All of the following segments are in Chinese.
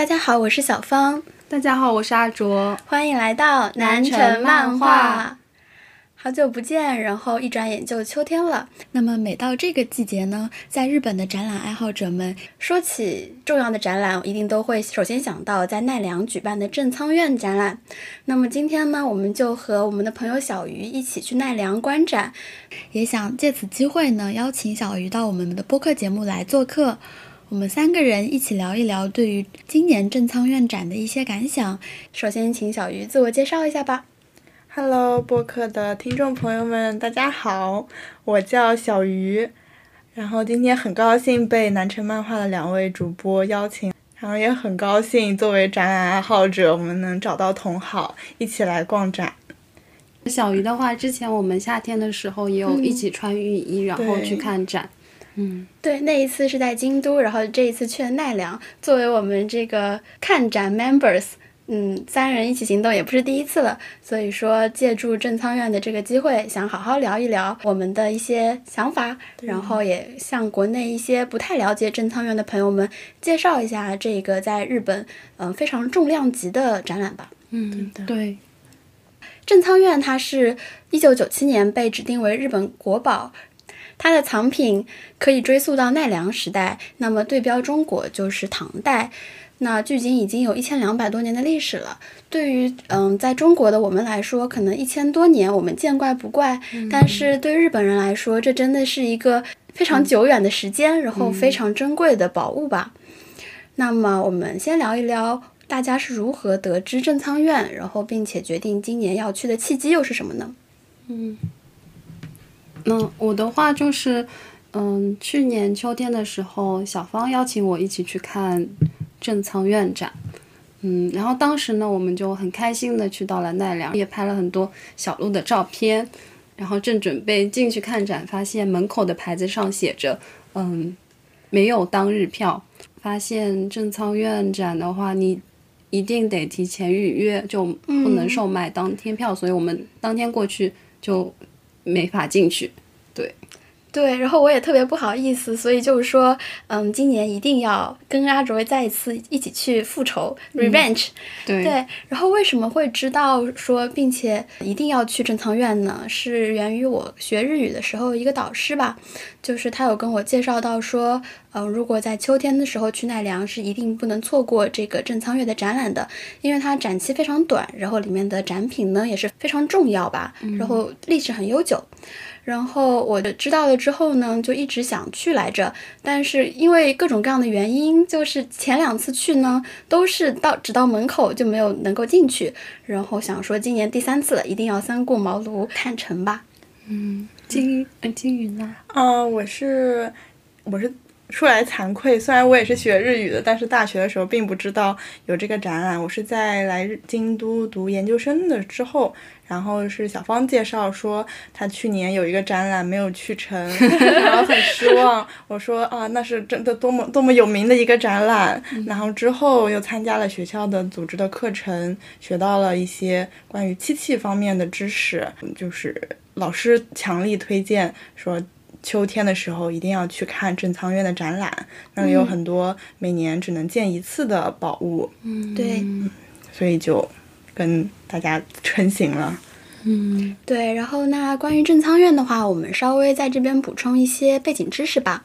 大家好，我是小芳。大家好，我是阿卓。欢迎来到南城漫画。好久不见，然后一转眼就秋天了。那么每到这个季节呢，在日本的展览爱好者们说起重要的展览，一定都会首先想到在奈良举办的正仓院展览。那么今天呢，我们就和我们的朋友小鱼一起去奈良观展，也想借此机会呢，邀请小鱼到我们的播客节目来做客。我们三个人一起聊一聊对于今年正仓院展的一些感想。首先，请小鱼自我介绍一下吧。Hello，播客的听众朋友们，大家好，我叫小鱼，然后今天很高兴被南城漫画的两位主播邀请，然后也很高兴作为展览爱好者，我们能找到同好一起来逛展。小鱼的话，之前我们夏天的时候也有一起穿浴衣，然后去看展。嗯，对，那一次是在京都，然后这一次去了奈良，作为我们这个看展 members。嗯，三人一起行动也不是第一次了，所以说借助正仓院的这个机会，想好好聊一聊我们的一些想法，然后也向国内一些不太了解正仓院的朋友们介绍一下这个在日本嗯非常重量级的展览吧。嗯，对。正仓院它是一九九七年被指定为日本国宝，它的藏品可以追溯到奈良时代，那么对标中国就是唐代。那距今已经有一千两百多年的历史了。对于嗯，在中国的我们来说，可能一千多年我们见怪不怪，但是对日本人来说，这真的是一个非常久远的时间，然后非常珍贵的宝物吧。那么，我们先聊一聊大家是如何得知正仓院，然后并且决定今年要去的契机又是什么呢？嗯，那我的话就是，嗯，去年秋天的时候，小芳邀请我一起去看。正仓院展，嗯，然后当时呢，我们就很开心的去到了奈良，也拍了很多小鹿的照片，然后正准备进去看展，发现门口的牌子上写着，嗯，没有当日票。发现正仓院展的话，你一定得提前预约，就不能售卖当天票，所以我们当天过去就没法进去。对。然后我也特别不好意思，所以就是说，嗯，今年一定要跟阿卓再一次一起去复仇，revenge。对。对。然后为什么会知道说，并且一定要去正仓院呢？是源于我学日语的时候一个导师吧，就是他有跟我介绍到说，嗯，如果在秋天的时候去奈良，是一定不能错过这个正仓院的展览的，因为它展期非常短，然后里面的展品呢也是非常重要吧，然后历史很悠久。然后我知道了之后呢，就一直想去来着，但是因为各种各样的原因，就是前两次去呢，都是到只到门口就没有能够进去。然后想说今年第三次了，一定要三顾茅庐看城吧。嗯，金嗯金云呢？啊，我是我是。说来惭愧，虽然我也是学日语的，但是大学的时候并不知道有这个展览。我是在来京都读研究生的之后，然后是小芳介绍说她去年有一个展览没有去成，然后很失望。我说啊，那是真的多么多么有名的一个展览。然后之后又参加了学校的组织的课程，学到了一些关于漆器方面的知识，就是老师强力推荐说。秋天的时候一定要去看正仓院的展览，那里有很多每年只能见一次的宝物。嗯，对，所以就跟大家成型了。嗯，对。然后那关于正仓院的话，我们稍微在这边补充一些背景知识吧。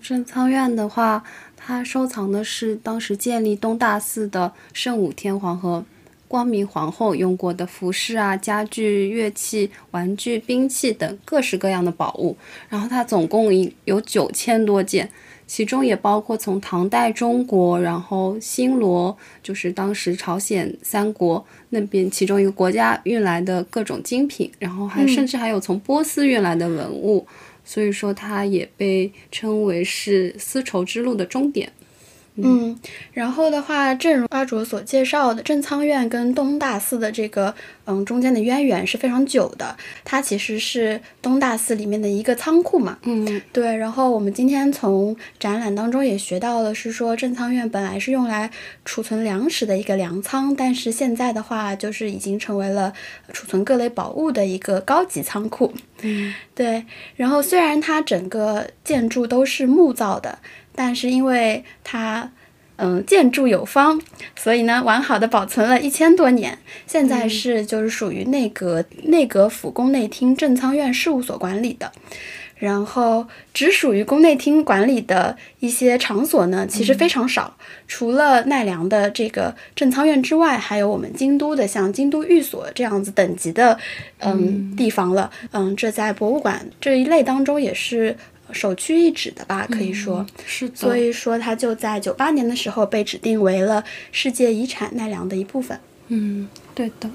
正仓院的话，它收藏的是当时建立东大寺的圣武天皇和。光明皇后用过的服饰啊、家具、乐器、玩具、兵器等各式各样的宝物，然后它总共有九千多件，其中也包括从唐代中国，然后新罗，就是当时朝鲜三国那边其中一个国家运来的各种精品，然后还甚至还有从波斯运来的文物，所以说它也被称为是丝绸之路的终点。嗯，然后的话，正如阿卓所介绍的，正仓院跟东大寺的这个嗯中间的渊源是非常久的。它其实是东大寺里面的一个仓库嘛。嗯，对。然后我们今天从展览当中也学到了，是说正仓院本来是用来储存粮食的一个粮仓，但是现在的话，就是已经成为了储存各类宝物的一个高级仓库。嗯，对。然后虽然它整个建筑都是木造的。但是因为它，嗯建筑有方，所以呢完好的保存了一千多年。现在是就是属于内阁内阁府宫内厅正仓院事务所管理的。然后，只属于宫内厅管理的一些场所呢，其实非常少。除了奈良的这个正仓院之外，还有我们京都的像京都御所这样子等级的嗯地方了。嗯，这在博物馆这一类当中也是首屈一指的吧，可以说。是的。所以说，它就在九八年的时候被指定为了世界遗产奈良的一部分。嗯，对的。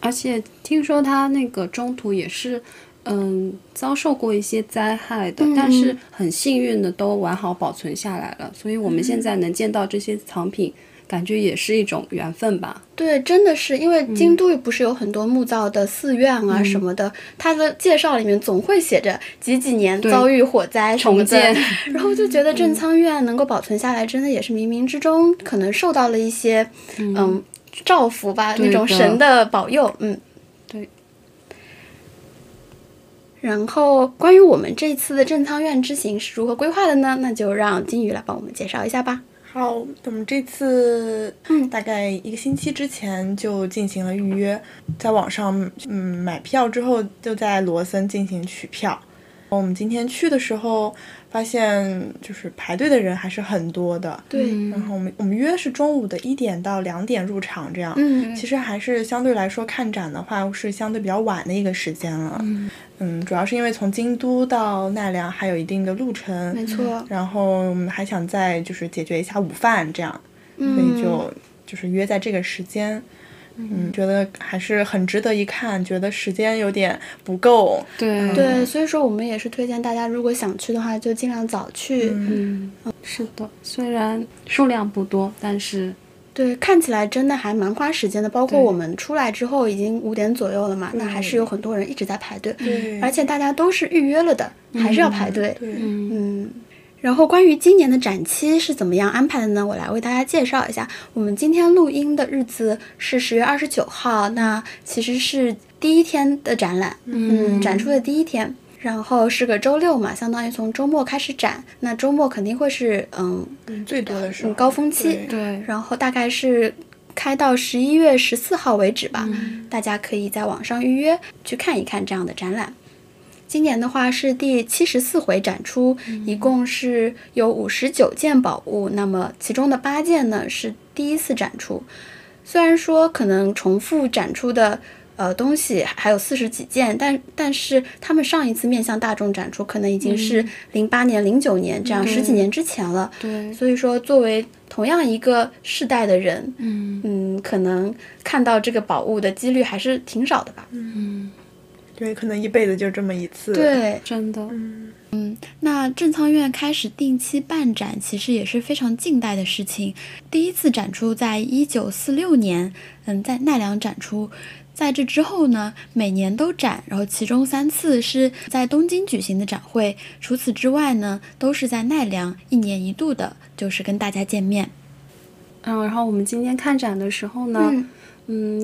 而且听说它那个中途也是。嗯，遭受过一些灾害的，但是很幸运的都完好保存下来了，所以我们现在能见到这些藏品，感觉也是一种缘分吧。对，真的是因为京都不是有很多木造的寺院啊什么的，它的介绍里面总会写着几几年遭遇火灾什么的，然后就觉得正仓院能够保存下来，真的也是冥冥之中可能受到了一些嗯。照福吧，那种神的保佑，嗯。然后，关于我们这次的正仓院之行是如何规划的呢？那就让金鱼来帮我们介绍一下吧。好，我们这次嗯，大概一个星期之前就进行了预约，在网上嗯买票之后，就在罗森进行取票。我们今天去的时候。发现就是排队的人还是很多的，对。然后我们我们约是中午的一点到两点入场，这样，嗯，其实还是相对来说看展的话是相对比较晚的一个时间了，嗯，嗯，主要是因为从京都到奈良还有一定的路程，没错。然后我们还想再就是解决一下午饭这样，所以就就是约在这个时间。嗯，觉得还是很值得一看，觉得时间有点不够。对对，所以说我们也是推荐大家，如果想去的话，就尽量早去。嗯，是的，虽然数量不多，但是对，看起来真的还蛮花时间的。包括我们出来之后已经五点左右了嘛，那还是有很多人一直在排队。对，而且大家都是预约了的，还是要排队。对，嗯。然后关于今年的展期是怎么样安排的呢？我来为大家介绍一下。我们今天录音的日子是十月二十九号，那其实是第一天的展览，嗯，展出的第一天。然后是个周六嘛，相当于从周末开始展。那周末肯定会是嗯最多的是高峰期，对。然后大概是开到十一月十四号为止吧，大家可以在网上预约去看一看这样的展览。今年的话是第七十四回展出，一共是有五十九件宝物，那么其中的八件呢是第一次展出。虽然说可能重复展出的呃东西还有四十几件，但但是他们上一次面向大众展出可能已经是零八年、零九年这样十几年之前了。对，所以说作为同样一个世代的人，嗯嗯，可能看到这个宝物的几率还是挺少的吧。嗯。对，可能一辈子就这么一次。对，真的。嗯嗯，那正仓院开始定期办展，其实也是非常近代的事情。第一次展出在一九四六年，嗯，在奈良展出。在这之后呢，每年都展，然后其中三次是在东京举行的展会。除此之外呢，都是在奈良一年一度的，就是跟大家见面。嗯，然后我们今天看展的时候呢。嗯，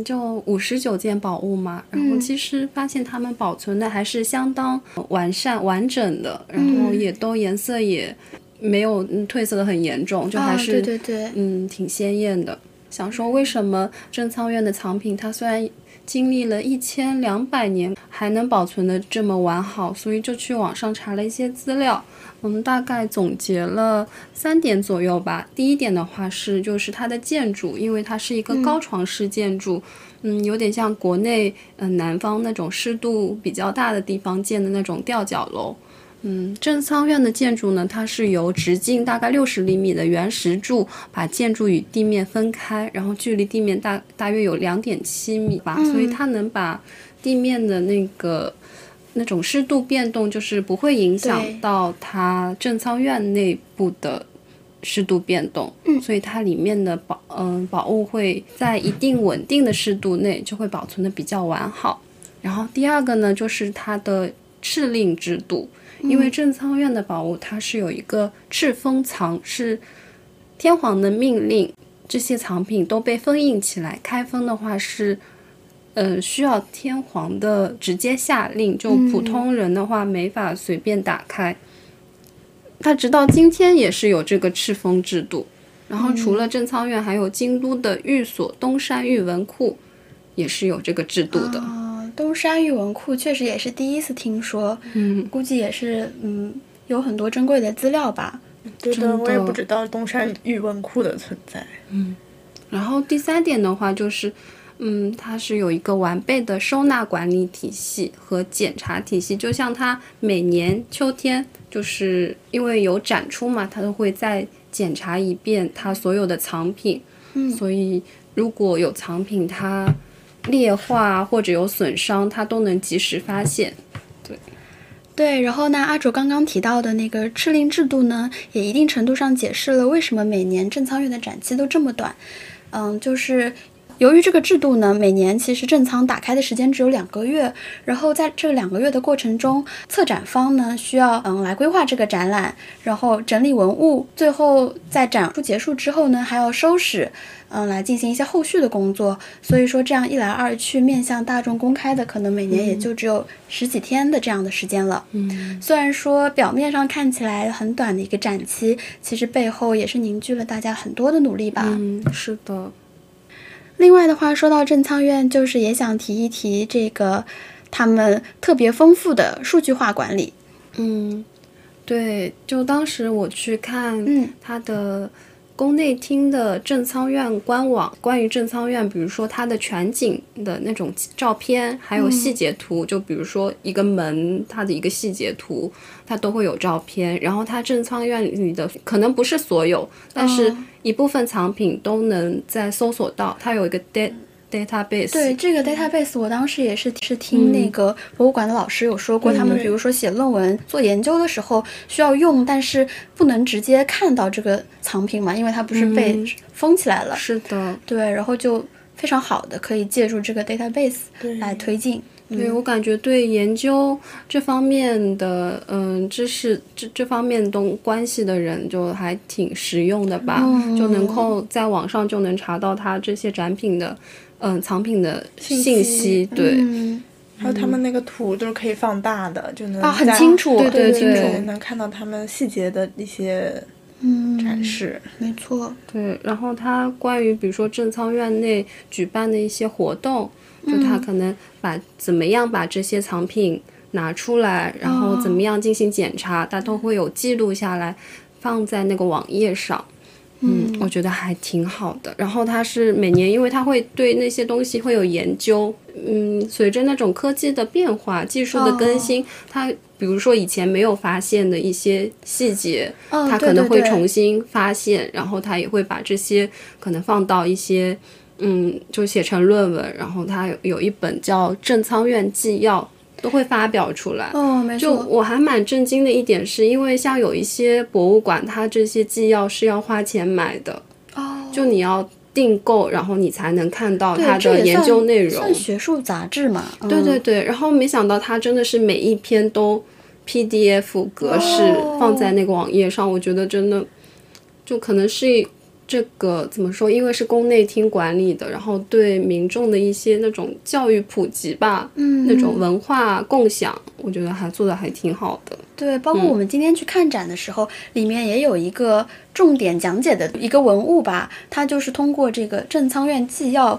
就五十九件宝物嘛，然后其实发现它们保存的还是相当完善完整的，然后也都颜色也没有褪色的很严重，就还是对对对，嗯，挺鲜艳的。想说为什么正仓院的藏品它虽然经历了一千两百年还能保存的这么完好，所以就去网上查了一些资料。我们大概总结了三点左右吧。第一点的话是，就是它的建筑，因为它是一个高床式建筑，嗯，有点像国内嗯南方那种湿度比较大的地方建的那种吊脚楼。嗯，正仓院的建筑呢，它是由直径大概六十厘米的圆石柱把建筑与地面分开，然后距离地面大大约有两点七米吧，所以它能把地面的那个。那种湿度变动就是不会影响到它正仓院内部的湿度变动，所以它里面的宝嗯宝物会在一定稳定的湿度内就会保存的比较完好。然后第二个呢，就是它的敕令制度，因为正仓院的宝物它是有一个敕封藏，是天皇的命令，这些藏品都被封印起来，开封的话是。呃，需要天皇的直接下令，就普通人的话没法随便打开。他直到今天也是有这个敕封制度，然后除了正仓院，还有京都的御所东山御文库，也是有这个制度的。哦，东山御文库确实也是第一次听说，嗯，估计也是嗯有很多珍贵的资料吧。对的，我也不知道东山御文库的存在。嗯然后第三点的话就是，嗯，它是有一个完备的收纳管理体系和检查体系，就像它每年秋天，就是因为有展出嘛，它都会再检查一遍它所有的藏品，嗯所以如果有藏品它劣化或者有损伤，它都能及时发现。对，对然后呢，阿卓刚刚提到的那个赤令制度呢，也一定程度上解释了为什么每年正仓院的展期都这么短。嗯，就是由于这个制度呢，每年其实正仓打开的时间只有两个月，然后在这两个月的过程中，策展方呢需要嗯来规划这个展览，然后整理文物，最后在展出结束之后呢，还要收拾。嗯，来进行一些后续的工作，所以说这样一来二去，面向大众公开的，可能每年也就只有十几天的这样的时间了。嗯，虽然说表面上看起来很短的一个展期，其实背后也是凝聚了大家很多的努力吧。嗯，是的，另外的话，说到正仓院，就是也想提一提这个他们特别丰富的数据化管理。嗯，对，就当时我去看嗯它的宫内厅的正仓院官网，关于正仓院，比如说它的全景的那种照片，还有细节图，就比如说一个门它的一个细节图，它都会有照片。然后它正仓院里的可能不是所有，但是一部分藏品都能在搜索到，它有一个 dat database。对这个 database，我当时也是是听那个博物馆的老师有说过，他们比如说写论文、做研究的时候需要用，但是不能直接看到这个藏品嘛，因为它不是被封起来了。是的，对，然后就非常好的可以借助这个 database 来推进。对我感觉对研究这方面的嗯知识这这方面东关系的人就还挺实用的吧，就能够在网上就能查到它这些展品的嗯藏品的信息息，对，嗯，还有他们那个图都是可以放大的，就能啊很清楚对对清楚对能看到他们细节的一些嗯展示。没错。对，然后他关于比如说正仓院内举办的一些活动，就他可能把怎么样把这些藏品拿出来，然后怎么样进行检查，他都会有记录下来，放在那个网页上。嗯，我觉得还挺好的。然后他是每年，因为他会对那些东西会有研究，嗯，随着那种科技的变化、技术的更新，它比如说以前没有发现的一些细节，嗯他可能会重新发现，然后他也会把这些可能放到一些，嗯，就写成论文，然后他有有一本叫《正仓院纪要》，都会发表出来。哦，没就。我还蛮震惊的一点是，因为像有一些博物馆，它这些纪要是要花钱买的，哦，就你要订购，然后你才能看到它的研究内容。算学术杂志嘛？对对嗯对，然后没想到它真的是每一篇都 PDF 格式哦放在那个网页上，我觉得真的就可能是这个怎么说？因为是宫内厅管理的，然后对民众的一些那种教育普及吧，嗯，那种文化共享，我觉得还做的还挺好的。对，包括我们今天去看展的时候，里面也有一个重点讲解的一个文物吧，它就是通过这个正仓院纪要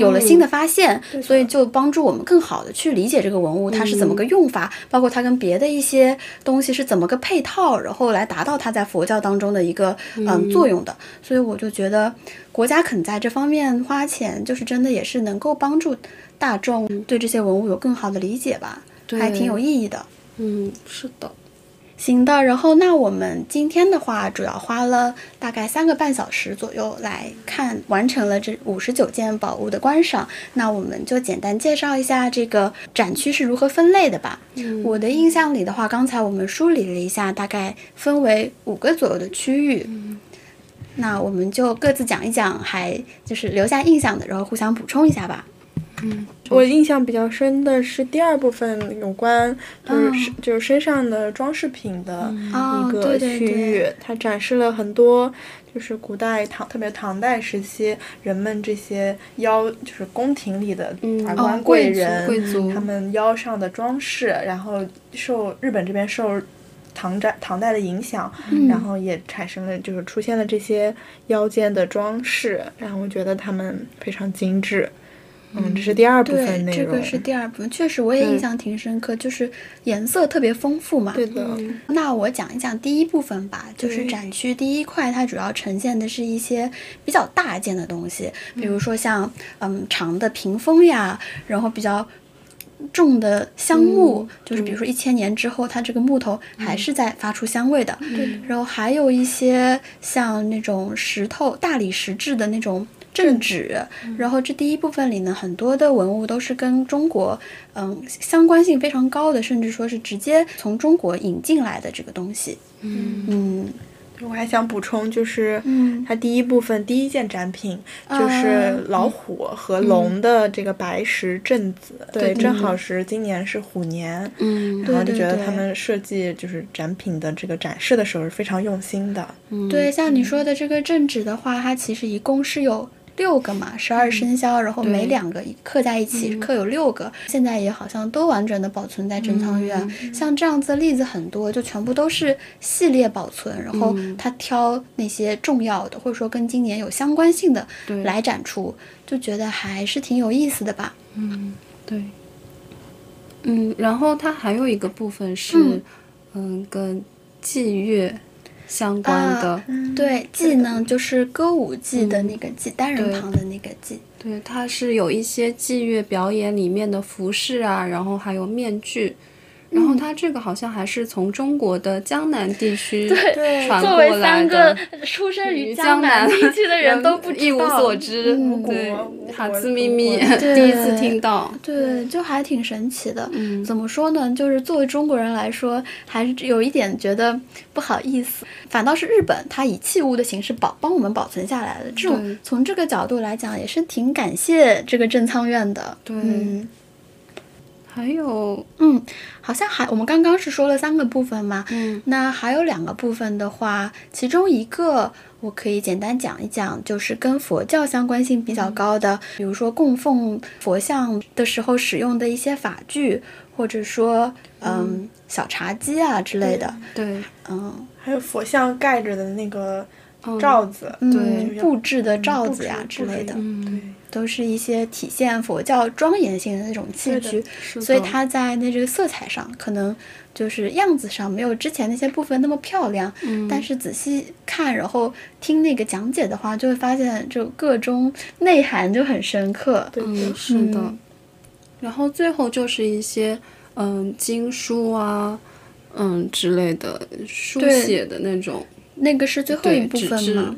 有了新的发现，所以就帮助我们更好的去理解这个文物它是怎么个用法，包括它跟别的一些东西是怎么个配套，然后来达到它在佛教当中的一个嗯作用的。所以我就觉得国家肯在这方面花钱，就是真的也是能够帮助大众对这些文物有更好的理解吧，还挺有意义的。嗯，是的。行的，然后那我们今天的话，主要花了大概三个半小时左右来看，完成了这五十九件宝物的观赏。那我们就简单介绍一下这个展区是如何分类的吧。我的印象里的话，刚才我们梳理了一下，大概分为五个左右的区域。那我们就各自讲一讲，还就是留下印象的，然后互相补充一下吧。我印象比较深的是第二部分有关就是就是身上的装饰品的哦一个区域，它展示了很多就是古代唐特别唐代时期人们这些腰就是宫廷里的嗯达官哦贵人、贵族他们腰上的装饰，然后受日本这边受唐代唐代的影响，嗯然后也产生了就是出现了这些腰间的装饰，然后我觉得他们非常精致。嗯，这是第二部分，内容。这个是第二部分，确实我也印象挺深刻，就是颜色特别丰富嘛。对的，那我讲一讲第一部分吧，就是展区第一块，它主要呈现的是一些比较大件的东西，比如说像嗯长的屏风呀，然后比较重的香木，就是比如说一千年之后，它这个木头还是在发出香味的。对然后还有一些像那种石头大理石质的那种镇纸，然后这第一部分里呢，很多的文物都是跟中国嗯相关性非常高的，甚至说是直接从中国引进来的这个东西。嗯。我还想补充，就是嗯。它第一部分第一件展品啊就是老虎和龙的这个白石镇子，对，对正好是今年是虎年，嗯。然后就觉得他们设计就是展品的这个展示的时候是非常用心的。对，像你说的这个镇纸的话，它其实一共是有六个嘛，十二生肖，然后每两个刻在一起，刻有六个。现在也好像都完整的保存在珍藏院。像这样子的例子很多，就全部都是系列保存，然后他挑那些重要的，或者说跟今年有相关性的对。来展出，就觉得还是挺有意思的吧。嗯对，嗯，然后它还有一个部分是，嗯。嗯，跟祭乐相关的，啊对，技呢就是歌舞伎的那个祭，单人旁的那个伎。对，它是有一些伎乐表演里面的服饰啊，然后还有面具。然后它这个好像还是从中国的江南地区对传作为三个，出生于江江南南地区的人都不知道，一无所知，嗯对，哈兹咪咪第一次听到，对，就还挺神奇的。嗯怎么说呢？就是作为中国人来说，还是有一点觉得不好意思。反倒是日本，它以器物的形式保帮我们保存下来了。这种从这个角度来讲，也是挺感谢这个正仓院的。对嗯还有，嗯，好像还我们刚刚是说了三个部分嘛，嗯。那还有两个部分的话，其中一个我可以简单讲一讲，就是跟佛教相关性比较高的，比如说供奉佛像的时候使用的一些法具，或者说嗯。小茶几啊之类的，对，嗯。还有佛像盖着的那个嗯罩子，嗯对布置的罩子呀置之类的，嗯，都是一些体现佛教庄严性的那种器具，所以它在那这个色彩上，可能就是样子上没有之前那些部分那么漂亮。嗯但是仔细看，然后听那个讲解的话，就会发现就个中内涵就很深刻。对嗯，是的。嗯然后最后就是一些嗯经书啊，嗯之类的书写的那种，那个是最后一部分嘛。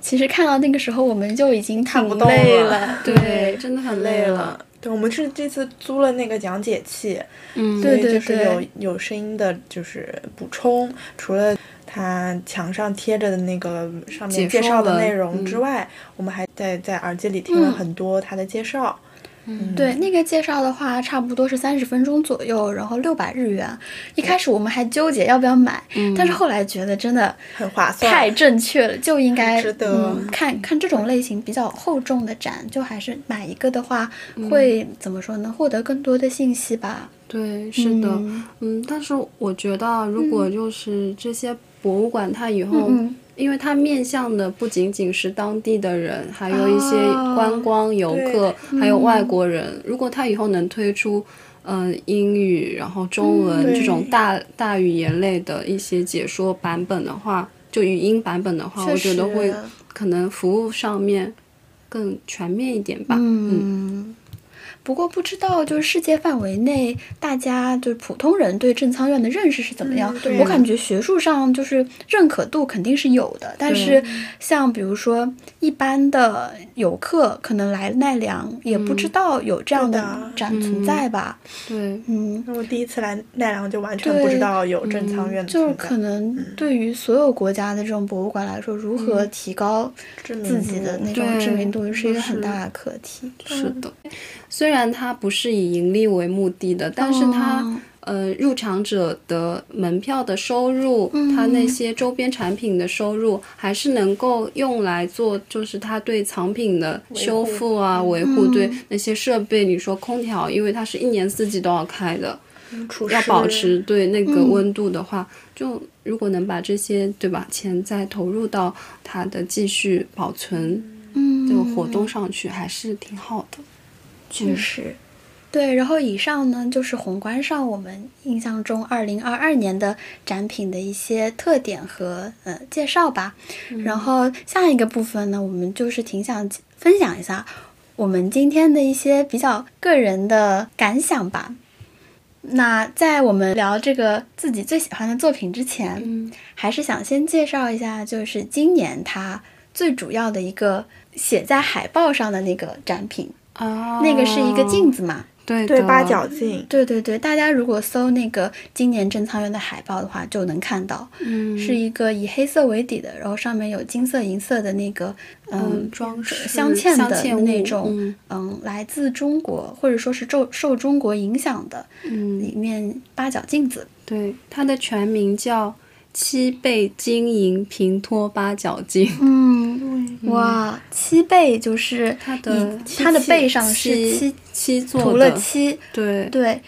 其实看到那个时候，我们就已经看不动累了对，真的很累累了。。对，我们是这次租了那个讲解器，嗯，对对就是有有声音的，就是补充，除了它墙上贴着的那个上面介绍的内容之嗯。外，我们还在在耳机里听了嗯。很多它的介绍。嗯，对那个介绍的话，差不多是三十分钟左右，然后六百日元。一开始我们还纠结要不要买，但是后来觉得真的很划算。太正确了，就应该值得嗯、看看这种类型比较厚重的展，就还是买一个的话，会怎么说呢？获得更多的信息吧。对，是的，嗯嗯，但是我觉得啊，如果就是这些博物馆，它以后，嗯因为它面向的不仅仅是当地的人，还有一些哦观光游客，对还有外国人。如果它以后能推出，嗯、英语，然后中文、嗯这种大大语言类的一些解说版本的话，就语音版本的话，我觉得会可能服务上面更全面一点吧。嗯嗯。不过不知道，就是世界范围内，大家就是普通人对正仓院的认识是怎么样？我感觉学术上就是认可度肯定是有的，但是像比如说一般的游客可能来奈良也不知道有这样的展存在吧？对，嗯，那我第一次来奈良就完全不知道有正仓院的就是存在可能对于所有国家的这种博物馆来说，如何提高自己的那种知名度是一个很大的课题。是的，虽然它不是以盈利为目的的，但是它、哦。呃入场者的门票的收入，它那些周边产品的收入，还是能够用来做，就是它对藏品的修复啊、维护，对那些设备，你说空调，因为它是一年四季都要开的。要保持对那个嗯。温度的话，就如果能把这些对吧？钱再投入到它的继续保存嗯。这个活动上去，还是挺好的。确实。对，然后以上呢就是宏观上我们印象中二零二二年的展品的一些特点和呃介绍吧。然后下一个部分呢，我们就是挺想分享一下我们今天的一些比较个人的感想吧。那在我们聊这个自己最喜欢的作品之前，嗯还是想先介绍一下，就是今年它最主要的一个写在海报上的那个展品，啊，那个是一个镜子嘛。对对八角镜，对对对，大家如果搜那个今年珍藏园的海报的话，就能看到，嗯是一个以黑色为底的，然后上面有金色、银色的那个，嗯嗯，装饰镶嵌的那种，嗯嗯，来自中国或者说是受受中国影响的，嗯里面八角镜子。对，它的全名叫七倍金银平托八角镜。嗯，哇，七倍就是它的它的背上是七七七做涂了的，漆，对，对，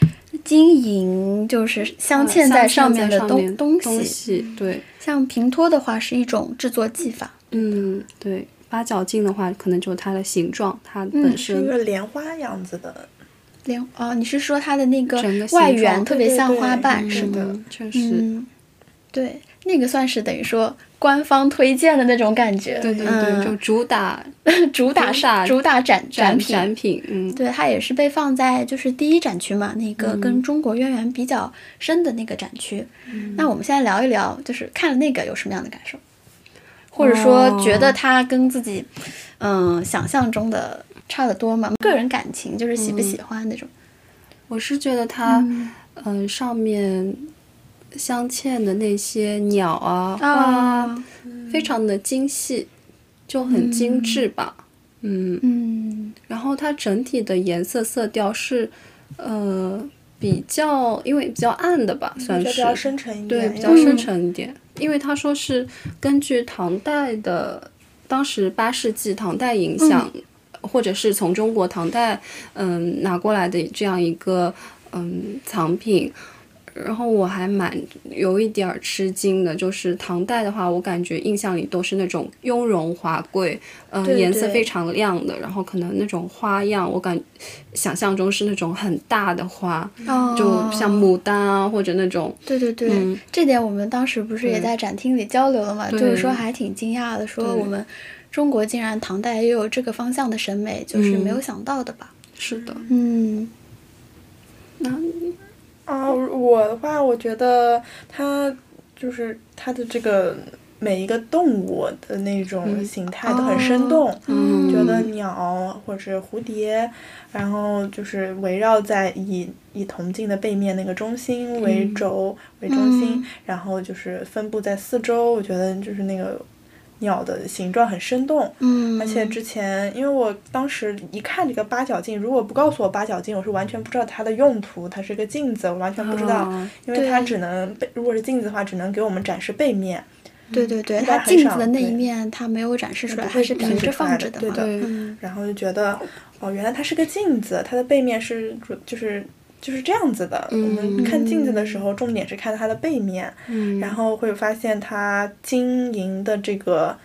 金银就是镶嵌在上面的东东西。西，对，像平托的话是一种制作技法。嗯，对。八角镜的话，可能就是它的形状，它嗯本是一个莲花样子的，莲哦，你是说它的那个整个形外状缘特别像花瓣是？的嗯确实，嗯，对，那个算是等于说官方推荐的那种感觉。对对对，嗯就主打 主打啥主打展展品。展品，嗯，对，它也是被放在就是第一展区嘛，那个跟中国渊源比较深的那个展区。那我们现在聊一聊，就是看了那个有什么样的感受，或者说觉得它跟自己嗯想象中的差得多吗？个人感情就是喜不喜欢那种。我是觉得它，嗯、上面镶嵌的那些鸟啊、花啊，啊，非常的精细，就很精致吧。嗯，嗯然后它整体的颜色色调是，呃，比较因为比较暗的吧，算是比较深沉一点对，比较深沉一点。因为他说是根据唐代的，当时八世纪唐代影响，或者是从中国唐代嗯拿过来的这样一个嗯藏品。然后我还蛮有一点儿吃惊的，就是唐代的话，我感觉印象里都是那种雍容华贵，嗯、颜色非常亮的，然后可能那种花样，我感想象中是那种很大的花，哦，就像牡丹啊，或者那种对对对，嗯这点我们当时不是也在展厅里交流了嘛？就是说还挺惊讶的，说我们中国竟然唐代也有这个方向的审美，就是没有想到的吧？是的，嗯那啊，我的话，我觉得它就是它的这个每一个动物的那种形态都很生动，嗯。觉得鸟或者是蝴蝶，然后就是围绕在以以铜镜的背面那个中心为轴、为中心，嗯然后就是分布在四周，我觉得就是那个鸟的形状很生动。嗯，而且之前，因为我当时一看这个八角镜，如果不告诉我八角镜，我是完全不知道它的用途，它是个镜子，我完全不知道，啊因为它只能背，如果是镜子的话，只能给我们展示背面，对对对，一它镜子的那一面它没有展示出来，它是平着放着嘛。的对的对嗯。然后就觉得，哦，原来它是个镜子，它的背面是主就是就是这样子的。我们看镜子的时候，重点是看它的背面，嗯，然后会发现它金银的这个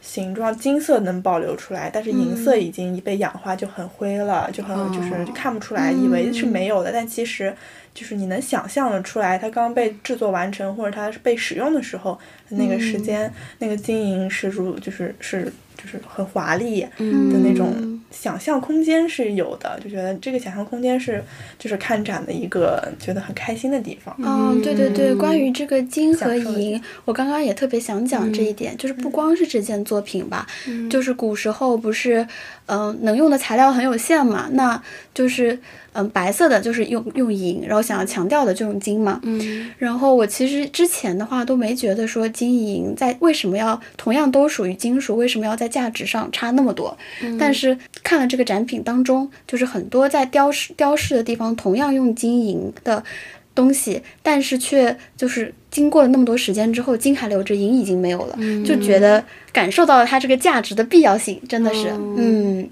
形状，金色能保留出来，但是银色已经被氧化，就很灰了，就很就是看不出来，以为是没有的，但其实就是你能想象的出来，它刚被制作完成或者它是被使用的时候那个时间，那个金银是如就是是就是很华丽的那种嗯想象空间是有的，就觉得这个想象空间是就是看展的一个觉得很开心的地方。嗯，对对对，嗯。关于这个金和银，我刚刚也特别想讲这一点，就是不光是这件作品吧，就是古时候不是，嗯、能用的材料很有限嘛，那就是，嗯、白色的就是用用银，然后想要强调的就用金嘛，嗯然后我其实之前的话都没觉得说金银在为什么要同样都属于金属，为什么要在价值上差那么多？但是看了这个展品当中，就是很多在雕饰雕饰的地方同样用金银的东西，但是却就是经过了那么多时间之后，金还留着，银已经没有了，就觉得感受到了它这个价值的必要性，真的是，哦嗯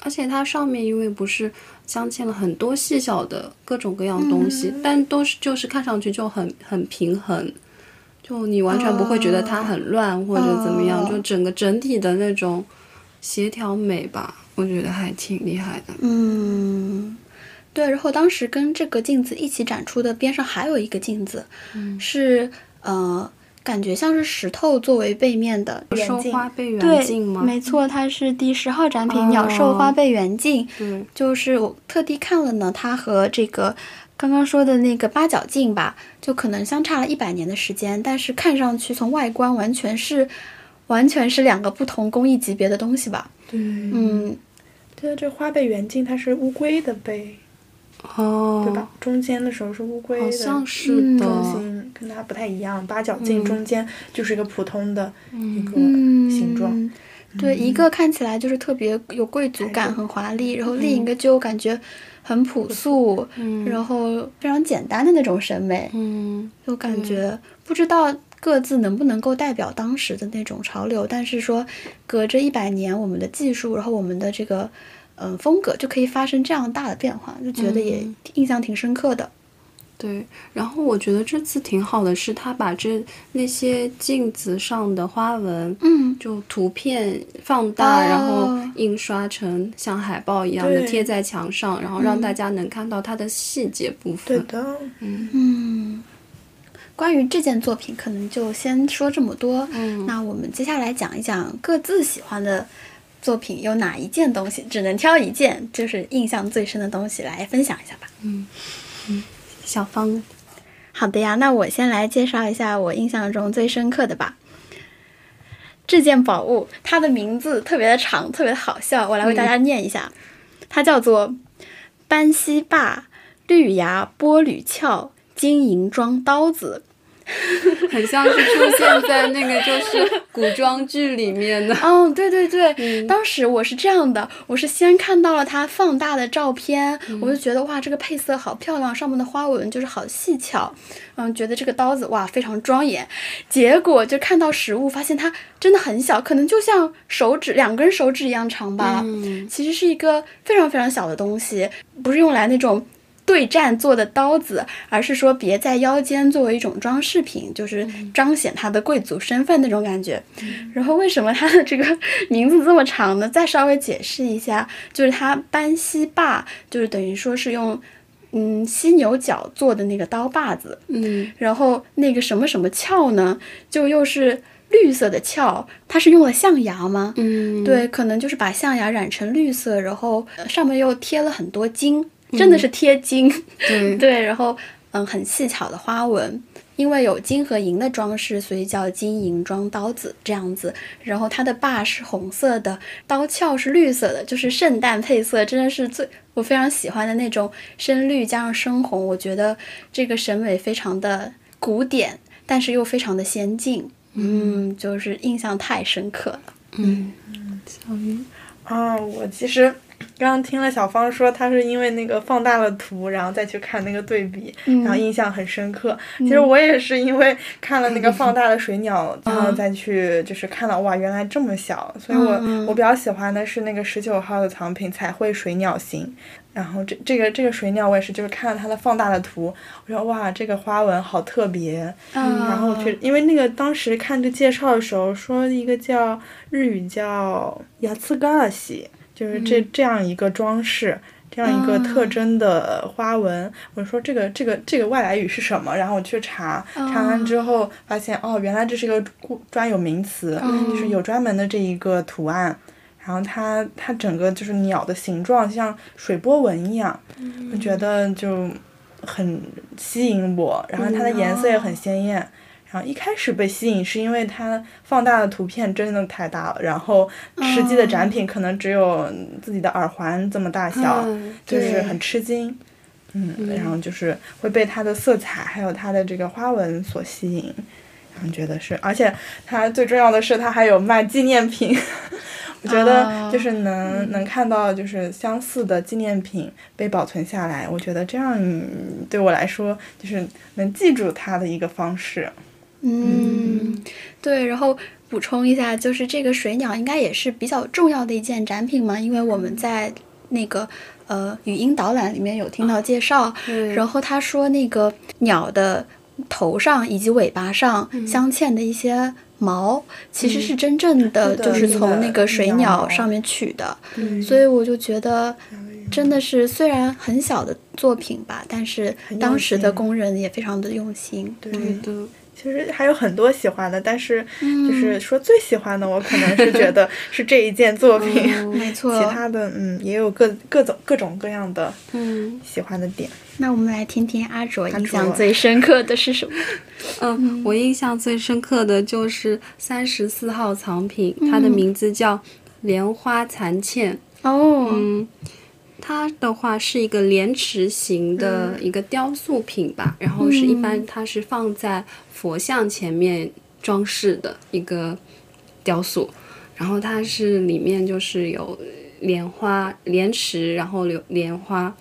而且它上面因为不是镶嵌了很多细小的各种各样东西，但都是就是看上去就很很平衡，就你完全不会觉得它很乱或者怎么样，就整个整体的那种协调美吧，我觉得还挺厉害的。嗯，对。然后当时跟这个镜子一起展出的边上还有一个镜子，是呃。感觉像是石头作为背面的兽花背圆对镜，吗？没错，它是第十号展品鸟兽花背圆镜。对，就是我特地看了呢，它和这个刚刚说的那个八角镜吧，就可能相差了一百年的时间，但是看上去从外观完全是完全是两个不同工艺级别的东西吧。对，嗯，对，这花背圆镜它是乌龟的背，哦，对吧？中间的时候是乌龟的，好像是。中心跟它不太一样，八角镜中间就是一个普通的一个嗯。形状。对，一个看起来就是特别有贵族感，很华丽，然后另一个就感觉很朴素，然后非常简单的那种审美，嗯，就感觉不知道各自能不能够代表当时的那种潮流，但是说隔着一百年，我们的技术，然后我们的这个嗯、呃风格就可以发生这样大的变化，就觉得也印象挺深刻的。对。然后我觉得这次挺好的，是他把这那些镜子上的花纹，嗯，就图片放大，哦然后印刷成像海报一样的贴在墙上，然后让大家能看到它的细节部分。对的，嗯嗯，关于这件作品，可能就先说这么多。嗯那我们接下来讲一讲各自喜欢的作品有哪一件东西，只能挑一件，就是印象最深的东西来分享一下吧。嗯小芳，好的呀，那我先来介绍一下我印象中最深刻的吧。这件宝物，它的名字特别的长，特别的好笑，我来为大家念一下，它叫做班西坝绿芽波吕鞘金银装刀子。很像是出现在那个就是古装剧里面的。哦，对对对，当时我是这样的，我是先看到了它放大的照片，我就觉得哇，这个配色好漂亮，上面的花纹就是好细巧，嗯，觉得这个刀子哇非常庄严。结果就看到实物，发现它真的很小，可能就像手指两根手指一样长吧。嗯其实是一个非常非常小的东西，不是用来那种对战做的刀子，而是说别在腰间作为一种装饰品，就是彰显他的贵族身份那种感觉。然后为什么他的这个名字这么长呢？再稍微解释一下，就是他班西坝，就是等于说是用嗯犀牛角做的那个刀把子，嗯然后那个什么什么鞘呢，就又是绿色的鞘，它是用了象牙吗？嗯，对，可能就是把象牙染成绿色，然后呃上面又贴了很多金，真的是贴金。对 对，然后嗯，很细巧的花纹，因为有金和银的装饰，所以叫金银装刀子这样子。然后它的把是红色的，刀鞘是绿色的，就是圣诞配色，真的是最我非常喜欢的那种深绿加上深红。我觉得这个审美非常的古典，但是又非常的先进。嗯，就是印象太深刻了。嗯，小鱼，啊，我其实刚刚听了小芳说，她是因为那个放大了图，然后再去看那个对比，然后印象很深刻。其实我也是因为看了那个放大的水鸟，然后再去就是看到哇，原来这么小，所以我、嗯我比较喜欢的是那个十九号的藏品彩绘水鸟型。然后这这个这个水鸟我也是就是看了它的放大的图，我说哇这个花纹好特别，嗯。然后去，因为那个当时看这介绍的时候说一个叫日语叫雅次嘎尔西，就是这这样一个装饰。这样一个特征的花纹，我说这个这个这个外来语是什么？然后我去查，查完之后发现哦，原来这是一个专有名词，就是有专门的这一个图案。然后它它整个就是鸟的形状像水波纹一样，我觉得就很吸引我。然后它的颜色也很鲜艳。然后一开始被吸引是因为它放大的图片真的太大了，然后实际的展品可能只有自己的耳环这么大小，嗯就是很吃惊。嗯，然后就是会被它的色彩还有它的这个花纹所吸引，然后觉得是，而且它最重要的是它还有卖纪念品。我觉得就是能、能看到就是相似的纪念品被保存下来，我觉得这样嗯对我来说就是能记住它的一个方式。嗯，对，然后补充一下，就是这个水鸟应该也是比较重要的一件展品嘛，因为我们在那个呃语音导览里面有听到介绍，对。然后他说那个鸟的头上以及尾巴上镶嵌的一些毛，其实是真正的就是从那个水鸟上面取的，嗯所以我就觉得。真的是，虽然很小的作品吧，但是当时的工人也非常的用心。对。对。的，其实还有很多喜欢的，但是嗯就是说最喜欢的，我可能是觉得是这一件作品。没错，其他的，嗯，也有各各种各种各样的嗯喜欢的点。那我们来听听阿卓印象最深刻的是什么？嗯，我印象最深刻的就是三十四号藏品，它的名字叫莲花残茜。哦，嗯，它的话是一个莲池型的一个雕塑品吧，然后是一般它是放在佛像前面装饰的一个雕塑，然后它是里面就是有莲花、莲池，然后有莲花。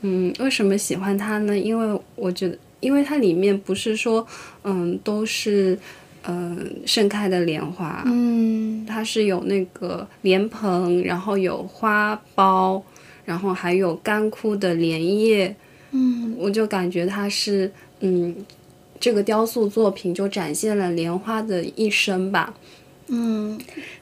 嗯，为什么喜欢它呢？因为我觉得，因为它里面不是说，嗯，都是，呃，盛开的莲花，嗯它是有那个莲蓬，然后有花苞，然后还有干枯的莲叶，嗯。我就感觉它是，嗯，这个雕塑作品就展现了莲花的一生吧，嗯，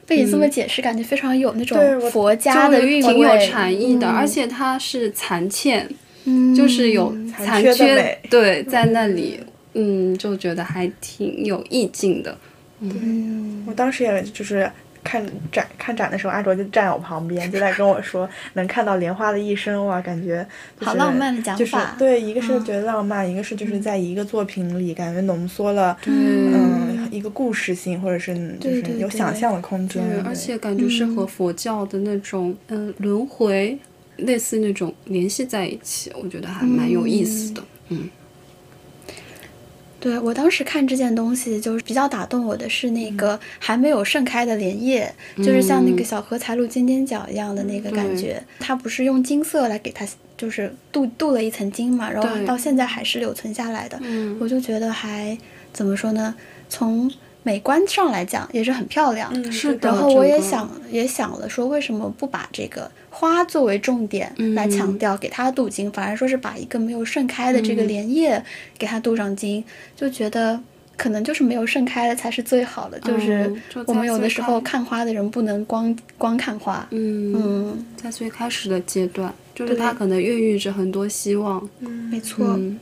被你这么解释，感觉非常有那种佛家的韵味挺有，禅。意的，嗯而且它是残欠，嗯就是有残残缺对，在那里，嗯，就觉得还挺有意境的。嗯我当时也就是看展看展的时候，阿卓就站我旁边，就在跟我说，能看到莲花的一生，哇，感觉、就是、好浪漫的讲就是法。对，一个是嗯。觉得浪漫，一个是就是在一个作品里感觉浓缩了，嗯嗯，一个故事性，或者是就是有想象的空间对，，而且感觉是和佛教的那种嗯、呃轮回，类似那种联系在一起，我觉得还蛮有意思的。嗯对我当时看这件东西，就是比较打动我的是那个还没有盛开的莲叶，就是像那个小荷才露尖尖角一样的那个感觉。它不是用金色来给它，就是镀镀了一层金嘛，然后到现在还是留存下来的。嗯我就觉得还怎么说呢？从美观上来讲也是很漂亮。嗯是的然后我也想也想了，说为什么不把这个花作为重点来强调，给它镀金，反而说是把一个没有盛开的这个莲叶给它镀上金，就觉得可能就是没有盛开的才是最好的。就是我们有的时候看花的人不能光光看花，嗯，嗯，在最开始的阶段，就是它可能孕育着很多希望。没错，嗯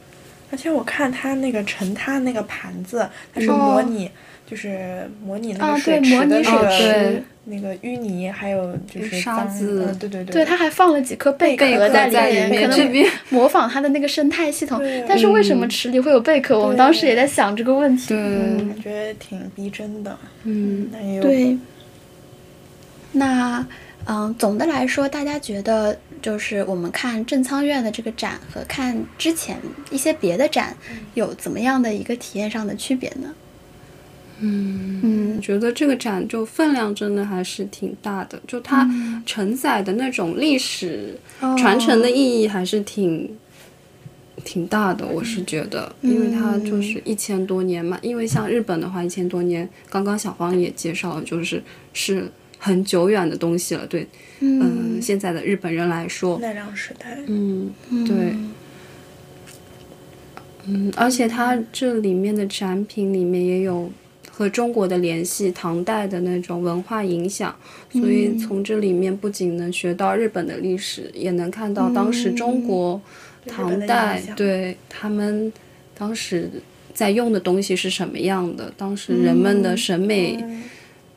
而且我看它那个盛它那个盘子，它是哦模拟，就是模拟那啊个水对模拟水池的那个、池那个淤泥，还有就是沙子嗯，对对对，对，它还放了几颗贝贝壳在里面可能 模仿它的那个生态系统。但是为什么池里会有贝壳？我们当时也在想这个问题。对，感觉挺逼真的。嗯那也有对，那嗯，总的来说，大家觉得就是我们看正仓院的这个展和看之前一些别的展有怎么样的一个体验上的区别呢？嗯。觉得这个展就分量真的还是挺大的，就它承载的那种历史哦传承的意义还是挺、挺大的。我是觉得，因为它就是一千多年嘛。因为像日本的话，一千多年，刚刚小芳也介绍了，就是是很久远的东西了。对，嗯、现在的日本人来说，奈良时代，嗯，对，嗯，而且它这里面的展品里面也有和中国的联系，唐代的那种文化影响，所以从这里面不仅能学到日本的历史，也能看到当时中国、唐代对他们当时在用的东西是什么样的，当时人们的审美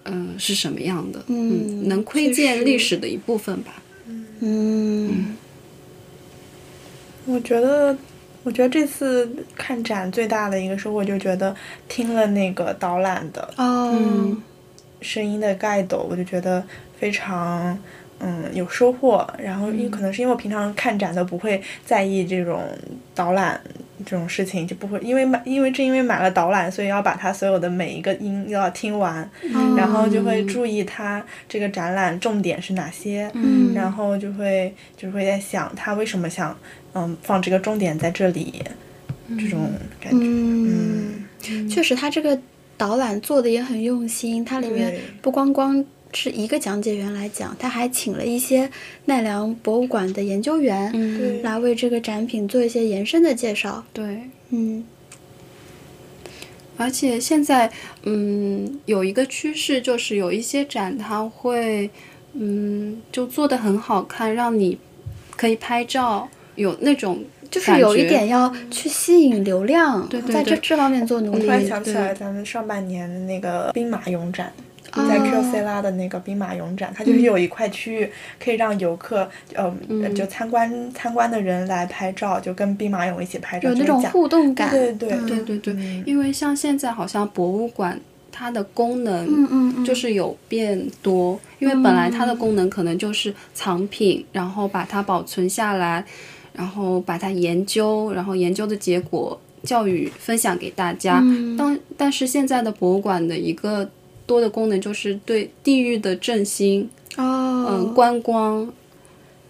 嗯、是什么样的，嗯能窥见历史的一部分吧。嗯。我觉得，我觉得这次看展最大的一个收获，就觉得听了那个导览的嗯，声音的盖斗，我就觉得非常嗯有收获。然后因可能是因为我平常看展都不会在意这种导览这种事情，就不会因为买因为正因为买了导览，所以要把它所有的每一个音要听完，然后就会注意它这个展览重点是哪些，嗯。然后就会就会在想他为什么想嗯放这个重点在这里，这种感觉。嗯，确实，他这个导览做的也很用心，它里面不光光是一个讲解员来讲，他还请了一些奈良博物馆的研究员嗯，来为这个展品做一些延伸的介绍。对。嗯。而且现在，嗯，有一个趋势就是有一些展它会，嗯，就做的很好看，让你可以拍照，有那种就是有一点要去吸引流量，对对在这对。这方面做努力。我突。然想起来，咱们上半年的那个兵马俑展，啊。在 Q C 拉的那个兵马俑展，它就是有一块区域可以让游客，呃，就参观参观的人来拍照，就跟兵马俑一起拍照，有那种互动感，对对嗯。对对。对，嗯因为像现在好像博物馆它的功能，嗯嗯嗯，就是有变多，因为本来它的功能可能就是藏品，然后把它保存下来，然后把它研究，然后研究的结果教育分享给大家。嗯但但是现在的博物馆的一个多的功能就是对地域的振兴，哦，嗯，观光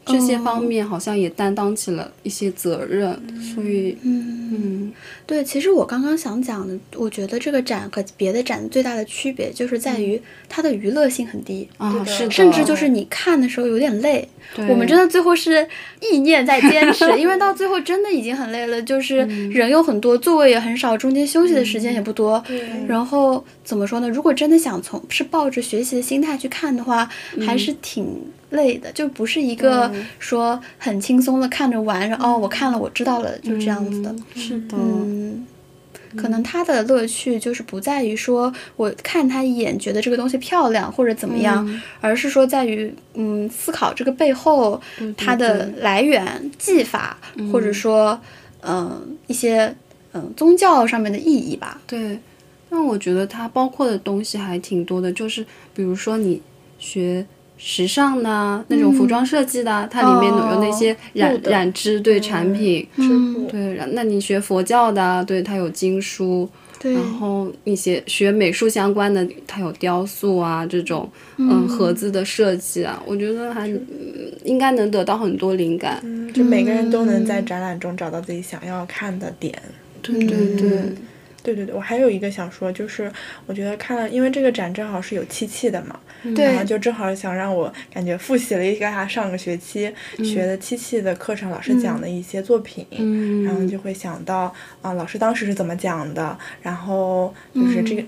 这些哦方面好像也担当起了一些责任，所以嗯，嗯。对，其实我刚刚想讲的，我觉得这个展和别的展最大的区别就是在于它的娱乐性很低，啊是的，甚至就是你看的时候有点累。我们真的最后是意念在坚持，因为到最后真的已经很累了，就是人又很多，座位也很少，中间休息的时间也不多。然后怎么说呢？如果真的想从是抱着学习的心态去看的话，还是挺累的，就不是一个说很轻松的看着玩，然后哦，我看了，我知道了，就这样子的。嗯是的，嗯，可能他的乐趣就是不在于说我看他一眼觉得这个东西漂亮或者怎么样，嗯。而是说在于嗯思考这个背后它的对来源、技法，或者说嗯、一些嗯、宗教上面的意义吧。对，那我觉得它包括的东西还挺多的，就是比如说你学时尚的啊那种服装设计的啊，它里面有有那些染、染织对产品，织布，对，然那你学佛教的啊，对，它有经书，对，然后你学学美术相关的，它有雕塑啊这种，嗯，盒子的设计啊，我觉得还、嗯应该能得到很多灵感。嗯，就每个人都能在展览中找到自己想要看的点。对对对，对对对对，我还有一个想说，就是我觉得看了，因为这个展正好是有漆器的嘛，对然后就正好想让我感觉复习了一下上个学期学的漆器的课程老师讲的一些作品，嗯，然后就会想到啊，老师当时是怎么讲的，然后就是这个。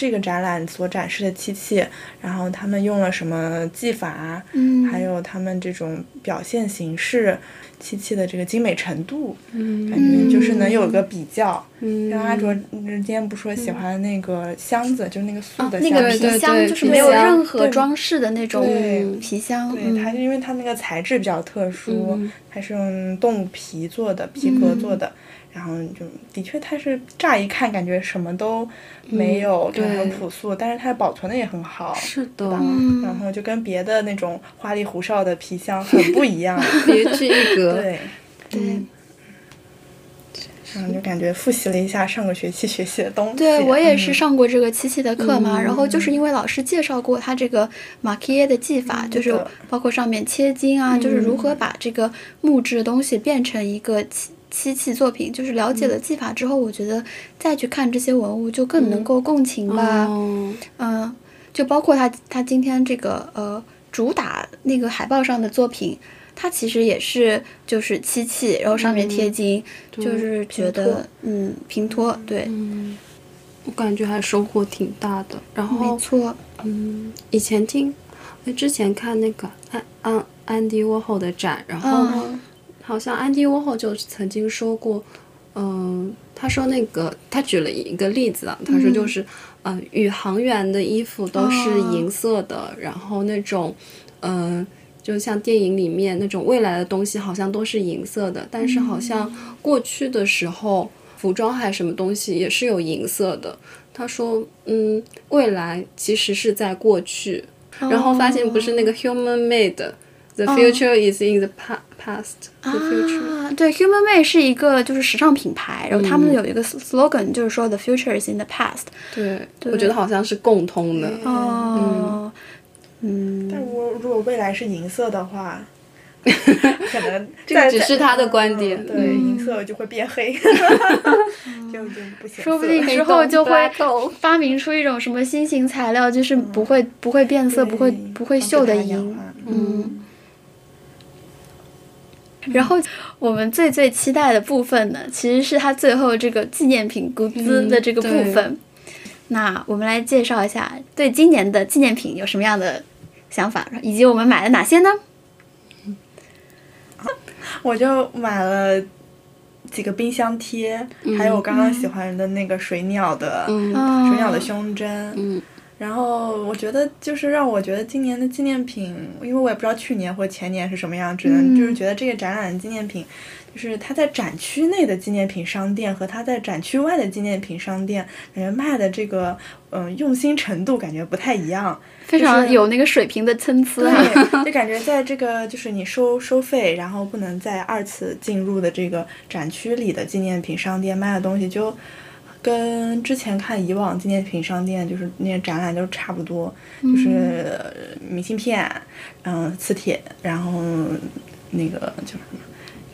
这个展览所展示的漆器，然后他们用了什么技法，嗯。还有他们这种表现形式，漆器的这个精美程度，嗯感觉就是能有个比较。嗯。像阿卓嗯今天不说喜欢那个箱子，就是那个素的那箱子，个皮箱对就是没有任何装饰的那种对皮箱，对，嗯它是因为它那个材质比较特殊，嗯。它是用动物皮做的，皮革做的，然后就的确它是乍一看感觉什么都没有，就很朴素，但是它保存的也很好。是的，嗯然后就跟别的那种花里胡哨的皮箱很不一样，别具一格。对，嗯。然后就感觉复习了一下上个学期学习的东西。对我也是嗯上过这个漆器的课嘛，嗯然后就是因为老师介绍过他这个马基耶的技法，就是包括上面切金啊，就是如何把这个木质的东西变成一个漆漆器作品，就是了解了技法之后，我觉得再去看这些文物就更能够共情吧。哦，嗯，就包括他他今天这个呃主打那个海报上的作品，它其实也是就是漆器，然后上面贴金，就是觉得嗯平托对，嗯，我感觉还收获挺大的。然后没，错，嗯，以前听，哎之前看那个安安安迪沃霍的展，然后嗯好像安迪沃霍就曾经说过，嗯、他说那个他举了一个例子啊，他说就是，嗯、宇航员的衣服都是哦。银色的，然后那种，嗯、就像电影里面那种未来的东西，好像都是银色的，但是好像过去的时候，服装还是什么东西也是有银色的。他说，嗯，未来其实是在过去，然后发现不是那个 human made，the future is in the pa- past，the future。啊，对，Human Made 是一个就是时尚品牌，然后他们有一个 slogan，就是说 The future is in the past。对，我觉得好像是共通的。哦，嗯，但我如果未来是银色的话，可能 这个只是他的观嗯点对，嗯银色就会变黑，就就不显。说不定之后就会发明出一种什么新型材料，就是不会不会变色、不会不会锈的银。嗯，然后我们最最期待的部分呢，其实是它最后这个纪念品估资的这个部分。那我们来介绍一下对今年的纪念品有什么样的想法，以及我们买了哪些呢？我就买了几个冰箱贴，还有我刚刚喜欢的那个水鸟的、嗯水鸟的胸针。嗯然后我觉得就是让我觉得今年的纪念品，因为我也不知道去年或前年是什么样，只能就是觉得这个展览的纪念品，就是它在展区内的纪念品商店和它在展区外的纪念品商店，感觉卖的这个嗯用心程度感觉不太一样。非常有那个水平的参差啊。对，就感觉在这个就是你收收费，然后不能再二次进入的这个展区里的纪念品商店卖的东西，就跟之前看以往纪念品商店就是那些展览都差不多，就是呃明信片，嗯，磁铁，然后那个叫什么，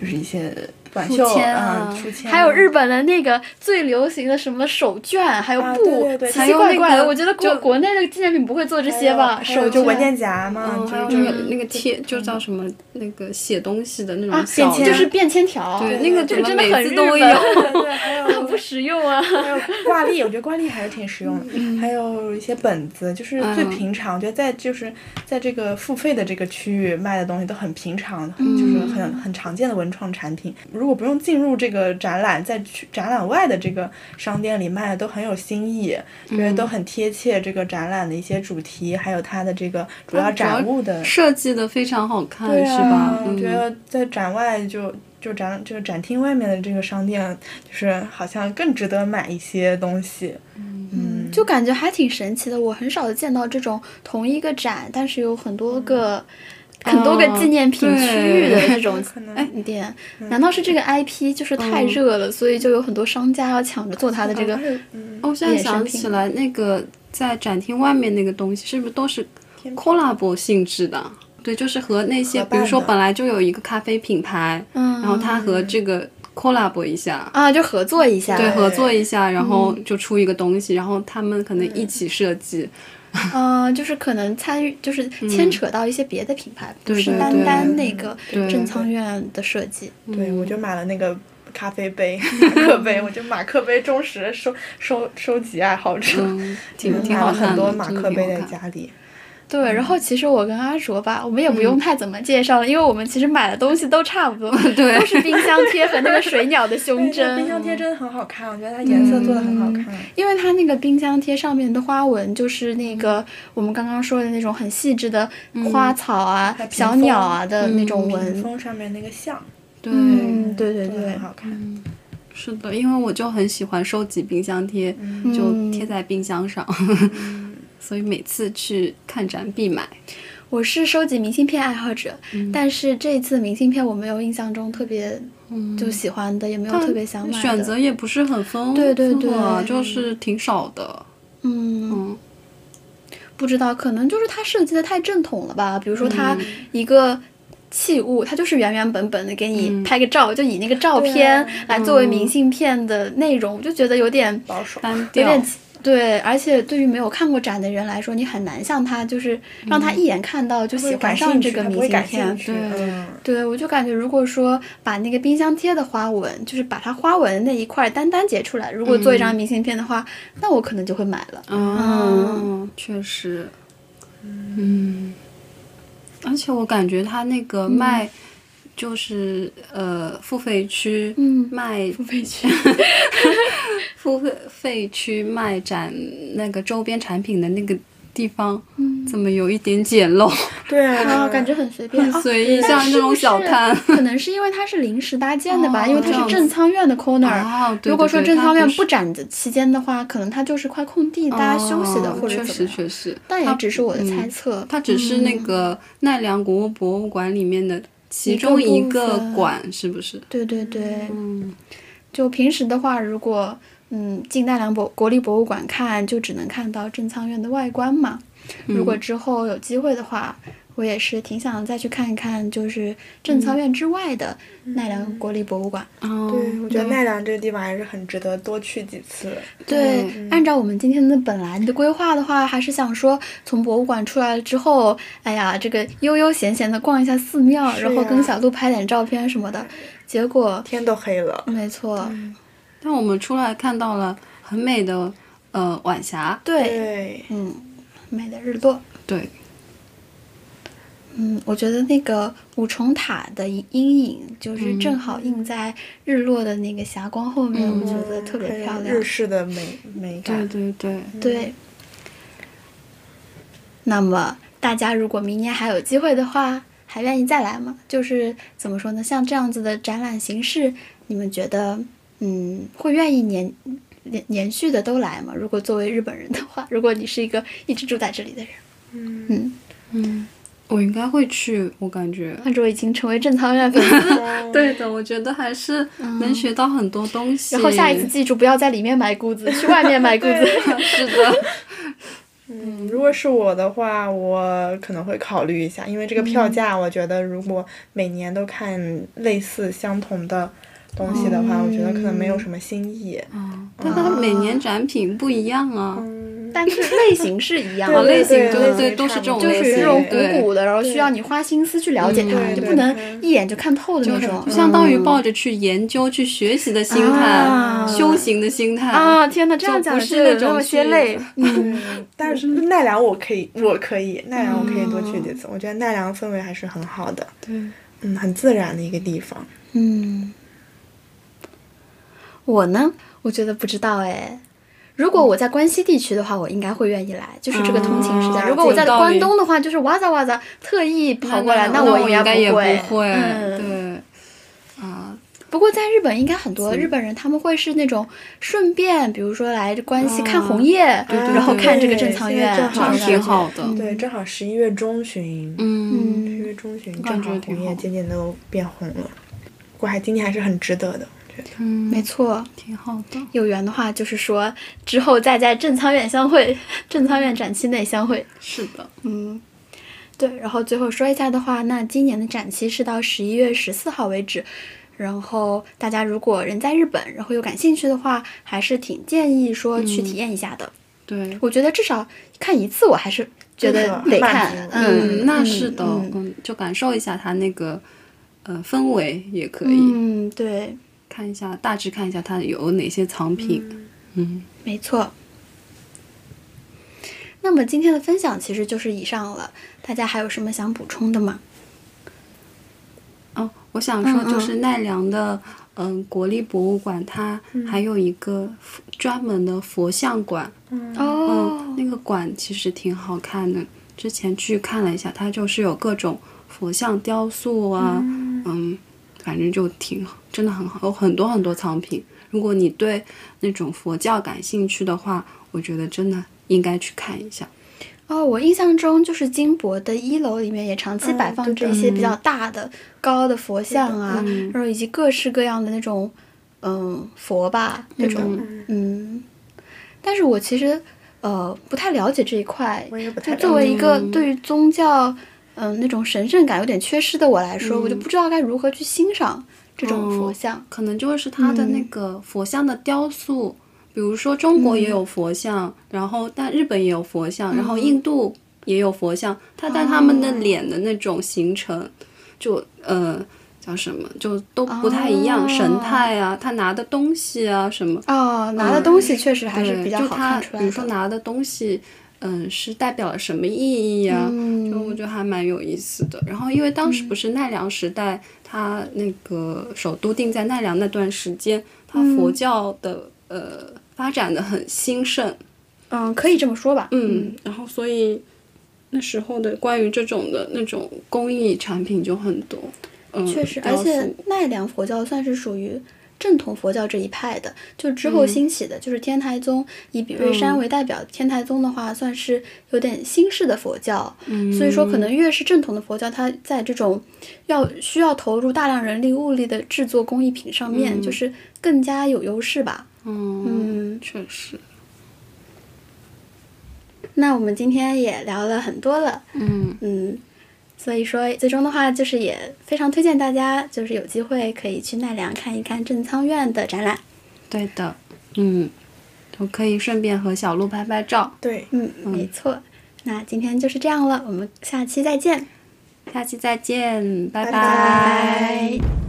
就是一些短书袖签啊还有日本的那个最流行的什么手绢，还有啊布，对对对奇奇怪怪的。我觉得国国内的纪念品不会做这些吧？手就文件夹嘛，就那个那个贴，就叫什么那个写东西的那啊种，小的，就是便签条。对对那个怎么这个真的很日本有。对对，还 有不实用啊。还有挂历，我觉得挂历还是挺实用的。还有一些本子，就是最嗯平常，我觉得在就是在这个付费的这个区域卖的东西都很平常，就是很很常见的文创产品。如果不用进入这个展览，在去展览外的这个商店里卖的都很有新意，觉得都很贴切这个展览的一些主题，还有它的这个主要展物的。设计的非常好看，对是吧啊？？我嗯觉得在展外就就展这个展厅外面的这个商店，就是好像更值得买一些东西。嗯，就感觉还挺神奇的。我很少见到这种同一个展，但是有很多个、很多个纪念品区域的那种可能。店。难道是这个 IP 就是太热了，所以就有很多商家要抢着做它的这个？嗯，哦，我现在想起来，那个在展厅外面那个东西，是不是都是 collab 性质的？对，就是和那些，比如说本来就有一个咖啡品牌，嗯，然后它和这个 collab 一下，啊，就合作一下。对，对合作一下，然后就出一个东西，然后他们可能一起设计，嗯，就是可能参与，就是牵扯到一些别的品牌，不是单单那个对正仓院的设计。对，我就买了那个咖啡杯、马克杯，我就马克杯忠实收收收集爱好者，嗯，挺挺买了好看，很多马克杯在家里。对，然后其实我跟阿卓吧，我们也不用太怎么介绍了，因为我们其实买的东西都差不多，对都是冰箱贴和那个水鸟的胸针。冰箱贴真的很好看，我觉得它颜色做的很好看。因为它那个冰箱贴上面的花纹就是那个我们刚刚说的那种很细致的花草啊、小鸟啊的那种屏纹。风上面那个像，对。嗯，对对对很，好看。是的，因为我就很喜欢收集冰箱贴，就贴在冰箱上，所以每次去看展必买。我是收集明信片爱好者，嗯但是这一次明信片我没有印象中特别就喜欢的，也没有特别想买的。选择也不是很丰富，对对对就是挺少的。嗯，嗯，不知道，可能就是它设计的太正统了吧？比如说嗯它一个器物，它就是原原本本的给嗯你拍个照，就以那个照片啊来作为明信片的内容，我就觉得有点保守。单调有点。对，而且对于没有看过展的人来说，你很难像他就是让他一眼看到就喜欢上这个明信片。对嗯，对，我就感觉如果说把那个冰箱贴的花纹，就是把它花纹那一块单单截出来，如果做一张明信片的话，那我可能就会买了。嗯，确实。嗯，而且我感觉他那个卖，就是呃付费区，嗯卖付费区，付费费区卖展那个周边产品的那个地方，嗯怎么有一点简陋？对啊，啊，感觉很随便，很啊随意，像这种小摊。可能是因为它是临时搭建的吧，哦因为它是正仓院的 corner。哦对如果对对说正仓院不展的期间的话，可能它就是块空地，大家休息的哦或者确实。确实，但也只是我的猜嗯测。它只是那个奈良国物博物馆里面的其中一部个分馆，是不是？对对对，嗯，就平时的话，如果嗯进奈良博国立博物馆看，就只能看到正仓院的外观嘛。如果之后有机会的话，我也是挺想再去看一看，就是正仓院之外的奈良国立博物馆。哦，对，我觉得奈良这个地方还是很值得多去几次。对，按照我们今天的本来的规划的话，还是想说从博物馆出来了之后，哎呀，这个悠悠闲闲的逛一下寺庙，是然后跟小鹿拍点照片什么的。结果，天都黑了，没错，但我们出来看到了很美的呃晚霞，对，嗯，美的日落。对，嗯，我觉得那个五重塔的阴影，就是正好映在日落的那个霞光后面，我觉得特别漂亮日。式的美美感对感。对对，对。那么大家如果明年还有机会的话，还愿意再来吗？就是怎么说呢？像这样子的展览形式，你们觉得，嗯，会愿意年连连续的都来吗？如果作为日本人的话，如果你是一个一直住在这里的人，嗯。嗯，我应该会去，我感觉。但是我已经成为正仓院粉丝，嗯 对的，我觉得还是能学到很多东西。然后下一次记住不要在里面买谷子，去外面买谷子。是的，嗯，如果是我的话，我可能会考虑一下，因为这个票价，我觉得如果每年都看类似相同的东西的话，我觉得可能没有什么新意。嗯，但它每年展品不一样啊。嗯，但是类型是一样的，类型对对对对，都是这种就类型，是这种古对古的，然后需要你花心思去了解它，就不能一眼就看透的那种。就相当于抱着去研究、去学习的心态、啊修行的心态啊，天哪，这样不讲就是那种那么些累。嗯，但是奈良我可以，我可以，奈良我可以多去几次。我觉得奈良氛围还是很好的，对，嗯，很自然的一个地方。嗯，我呢，我觉得不知道哎。如果我在关西地区的话，我应该会愿意来，就是这个通勤时间。啊如果我在关东的话，就是哇咋哇咋特意跑过来，那我我应该也不会。会，嗯，对，啊，不过在日本，应该很多日本人他们会是那种顺便，比如说来关西看红叶，对对然后看这个对正仓院，正好挺好的。对，正好十一月中旬，嗯，十一月中旬感正好红叶渐渐都变红了。不过还今年还是很值得的。嗯，没错。挺好的。有缘的话，就是说之后再在正仓院相会，正仓院展期内相会。是的，嗯，对。然后最后说一下的话，那今年的展期是到十一月十四号为止。然后大家如果人在日本，然后又感兴趣的话，还是挺建议说去体验一下的。对，我觉得至少看一次，我还是觉得得看。嗯，嗯，那是的，就感受一下它那个呃氛围也可以，嗯，对，看一下大致看一下它有哪些藏品，嗯。没错。那么今天的分享其实就是以上了，大家还有什么想补充的吗？哦，我想说嗯就是奈良的嗯、国立博物馆，它还有一个专门的佛像馆，哦。嗯，，那个馆其实挺好看的。之前去看了一下，它就是有各种佛像雕塑啊，嗯反正就挺好，真的很好，有很多很多藏品。如果你对那种佛教感兴趣的话，我觉得真的应该去看一下。哦，我印象中就是金箔的一楼里面也长期嗯摆放着一些比较大的、高的佛像啊，嗯然后以及各式各样的那种嗯佛吧那种嗯嗯，但是我其实呃不太了解这一块，我也不太就作为一个嗯对于宗教嗯、那种神圣感有点缺失的我来说，我就不知道该如何去欣赏这种佛哦像。可能就是它的那个佛像的雕塑，比如说中国也有佛像，然后但日本也有佛像，然后印度也有佛像，它但他们的脸的那种形成，就呃叫什么，就都不太一样，哦神态啊，他拿的东西啊什么，哦，拿的东西确实还是，比较好看出来的。比如说拿的东西。嗯，是代表了什么意义呀、嗯。就我觉得还蛮有意思的。然后，因为当时不是奈良时代，它那个首都定在奈良那段时间，它佛教的、呃发展的很兴盛，嗯，可以这么说吧。嗯，然后所以那时候的关于这种的那种工艺产品就很多，嗯，确实，而且奈良佛教算是属于正统佛教这一派的，就之后兴起的，就是天台宗，以比瑞山为代表。天台宗的话，算是有点新式的佛教，所以说可能越是正统的佛教，它在这种要需要投入大量人力物力的制作工艺品上面，就是更加有优势吧。嗯，嗯，确实，那我们今天也聊了很多了，嗯。嗯，所以说，最终的话就是也非常推荐大家，就是有机会可以去奈良看一看正仓院的展览。对的，嗯，我可以顺便和小鹿拍拍照。对，嗯，没错。那今天就是这样了，我们下期再见，下期再见，拜拜拜拜。